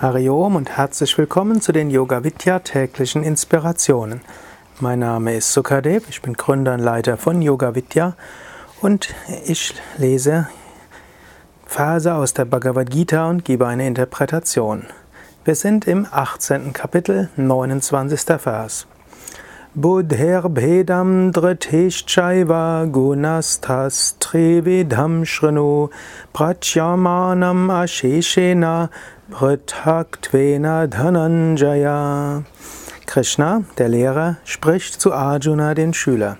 Hariom und herzlich willkommen zu den Yoga Vidya täglichen Inspirationen. Mein Name ist Sukadev, ich bin Gründer und Leiter von Yoga Vidya und ich lese Verse aus der Bhagavad Gita und gebe eine Interpretation. Wir sind im 18. Kapitel, 29. Vers. Buddher Bhedam Dritishchaiva Gunastas Trividham Shrinu Prachyamanam Asheshena Prithaktvena Dhananjaya. Krishna, der Lehrer, spricht zu Arjuna, den Schüler.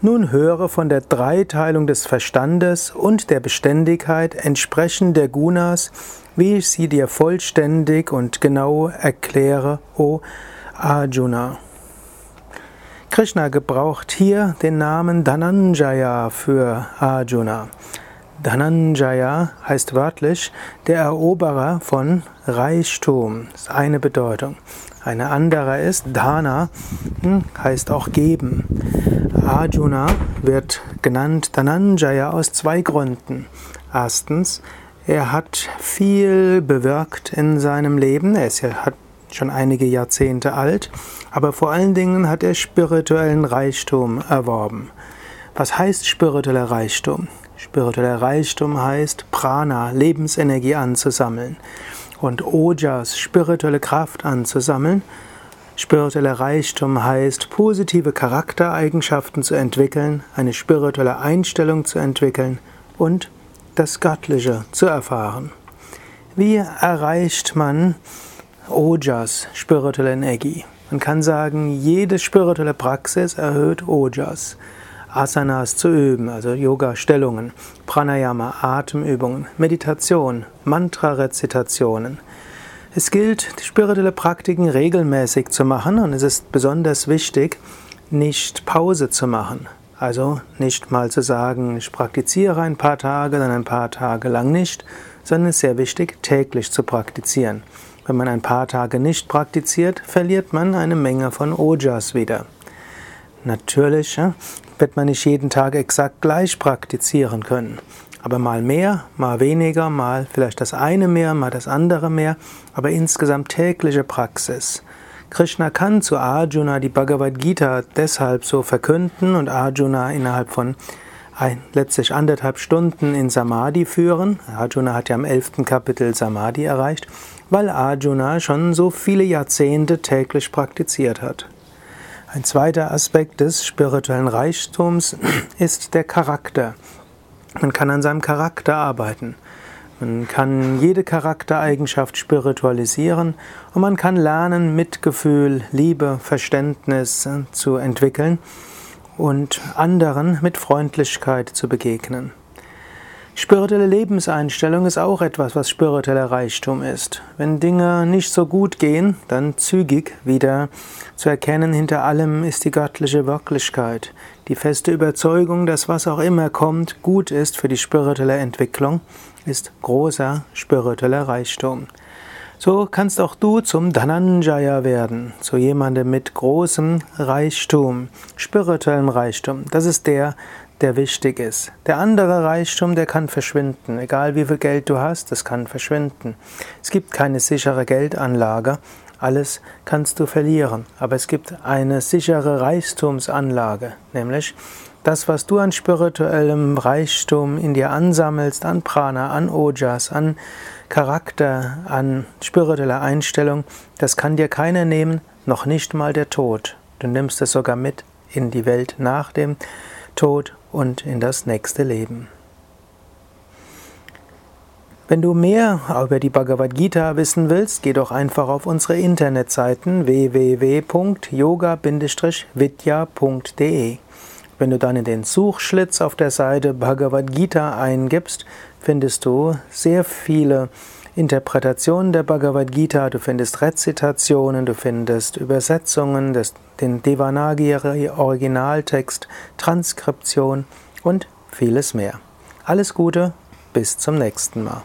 Nun höre von der Dreiteilung des Verstandes und der Beständigkeit entsprechend der Gunas, wie ich sie dir vollständig und genau erkläre, o Arjuna. Krishna gebraucht hier den Namen Dhananjaya für Arjuna. Dhananjaya heißt wörtlich der Eroberer von Reichtum. Das ist eine Bedeutung. Eine andere ist Dhana, hm, heißt auch geben. Arjuna wird genannt Dhananjaya aus zwei Gründen. Erstens, er hat viel bewirkt in seinem Leben. Er hat schon einige Jahrzehnte alt, aber vor allen Dingen hat er spirituellen Reichtum erworben. Was heißt spiritueller Reichtum? Spiritueller Reichtum heißt Prana, Lebensenergie anzusammeln und Ojas, spirituelle Kraft anzusammeln. Spiritueller Reichtum heißt positive Charaktereigenschaften zu entwickeln, eine spirituelle Einstellung zu entwickeln und das Göttliche zu erfahren. Wie erreicht man Ojas, spirituelle Energie. Man kann sagen, jede spirituelle Praxis erhöht Ojas. Asanas zu üben, also Yoga-Stellungen, Pranayama, Atemübungen, Meditation, Mantra-Rezitationen. Es gilt, spirituelle Praktiken regelmäßig zu machen und es ist besonders wichtig, nicht Pause zu machen. Also nicht mal zu sagen, ich praktiziere ein paar Tage, dann ein paar Tage lang nicht, sondern es ist sehr wichtig, täglich zu praktizieren. Wenn man ein paar Tage nicht praktiziert, verliert man eine Menge von Ojas wieder. Natürlich wird man nicht jeden Tag exakt gleich praktizieren können. Aber mal mehr, mal weniger, mal vielleicht das eine mehr, mal das andere mehr, aber insgesamt tägliche Praxis. Krishna kann zu Arjuna die Bhagavad Gita deshalb so verkünden und Arjuna innerhalb von ein, letztlich anderthalb Stunden in Samadhi führen. Arjuna hat ja im elften Kapitel Samadhi erreicht, weil Arjuna schon so viele Jahrzehnte täglich praktiziert hat. Ein zweiter Aspekt des spirituellen Reichtums ist der Charakter. Man kann an seinem Charakter arbeiten. Man kann jede Charaktereigenschaft spiritualisieren und man kann lernen, Mitgefühl, Liebe, Verständnis zu entwickeln und anderen mit Freundlichkeit zu begegnen. Spirituelle Lebenseinstellung ist auch etwas, was spiritueller Reichtum ist. Wenn Dinge nicht so gut gehen, dann zügig wieder zu erkennen, hinter allem ist die göttliche Wirklichkeit. Die feste Überzeugung, dass was auch immer kommt, gut ist für die spirituelle Entwicklung, ist großer spiritueller Reichtum. So kannst auch du zum Dhananjaya werden, zu jemandem mit großem Reichtum, spirituellem Reichtum. Das ist der, der wichtig ist. Der andere Reichtum, der kann verschwinden. Egal wie viel Geld du hast, das kann verschwinden. Es gibt keine sichere Geldanlage. Alles kannst du verlieren. Aber es gibt eine sichere Reichtumsanlage, nämlich das, was du an spirituellem Reichtum in dir ansammelst, an Prana, an Ojas, an Charakter, an spiritueller Einstellung, das kann dir keiner nehmen, noch nicht mal der Tod. Du nimmst es sogar mit in die Welt nach dem Tod und in das nächste Leben. Wenn du mehr über die Bhagavad Gita wissen willst, geh doch einfach auf unsere Internetseiten www.yoga-vidya.de. Wenn du dann in den Suchschlitz auf der Seite Bhagavad Gita eingibst, findest du sehr viele Interpretationen der Bhagavad Gita, du findest Rezitationen, du findest Übersetzungen, des, den Devanagari Originaltext, Transkription und vieles mehr. Alles Gute, bis zum nächsten Mal.